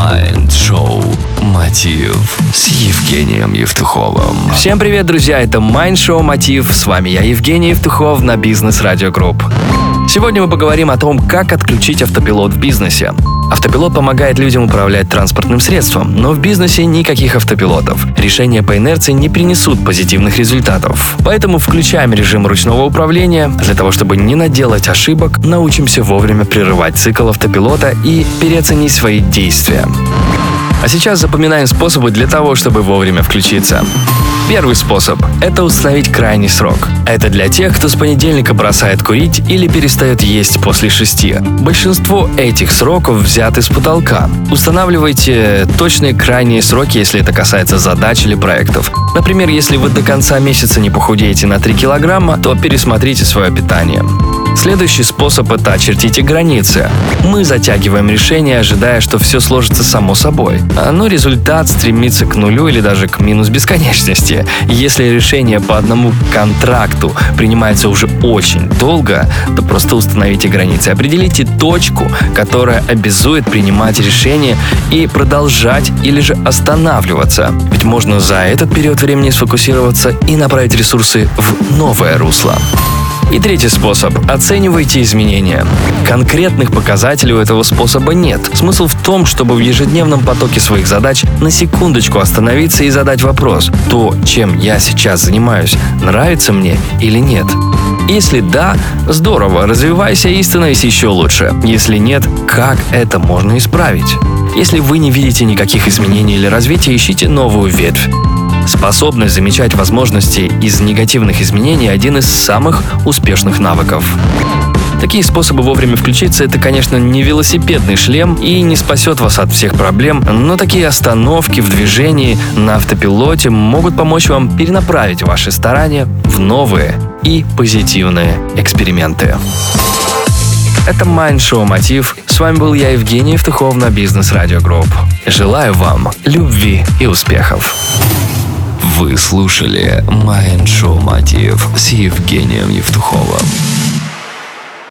Mind Show «Мотив» с Евгением Евтуховым. Всем привет, друзья! Это Mind Show Мотив. С вами я, Евгений Евтухов, на Бизнес Радио Групп. Сегодня мы поговорим о том, как отключить автопилот в бизнесе. Автопилот помогает людям управлять транспортным средством, но в бизнесе никаких автопилотов. Решения по инерции не принесут позитивных результатов. Поэтому включаем режим ручного управления. Для того, чтобы не наделать ошибок, научимся вовремя прерывать цикл автопилота и переоценить свои действия. А сейчас запоминаем способы для того, чтобы вовремя включиться. Первый способ – это установить крайний срок. Это для тех, кто с понедельника бросает курить или перестает есть после шести. Большинство этих сроков взяты с потолка. Устанавливайте точные крайние сроки, если это касается задач или проектов. Например, если вы до конца месяца не похудеете на 3 килограмма, то пересмотрите свое питание. Следующий способ – это очертите границы. Мы затягиваем решение, ожидая, что все сложится само собой. Но результат стремится к нулю или даже к минус бесконечности. Если решение по одному контракту принимается уже очень долго, то просто установите границы. Определите точку, которая обязует принимать решение и продолжать или же останавливаться. Ведь можно за этот период времени сфокусироваться и направить ресурсы в новое русло. И третий способ – оценивайте изменения. Конкретных показателей у этого способа нет. Смысл в том, чтобы в ежедневном потоке своих задач на секундочку остановиться и задать вопрос, то, чем я сейчас занимаюсь, нравится мне или нет. Если да, здорово, развивайся и становись еще лучше. Если нет, как это можно исправить? Если вы не видите никаких изменений или развития, ищите новую ветвь. Способность замечать возможности из негативных изменений – один из самых успешных навыков. Такие способы вовремя включиться – это, конечно, не велосипедный шлем и не спасет вас от всех проблем, но такие остановки в движении на автопилоте могут помочь вам перенаправить ваши старания в новые и позитивные эксперименты. Это Show Мотив. С вами был я, Евгений Евтухов на Бизнес Радио Групп. Желаю вам любви и успехов. Вы слушали Майнд Шоу Мотив с Евгением Евтуховым.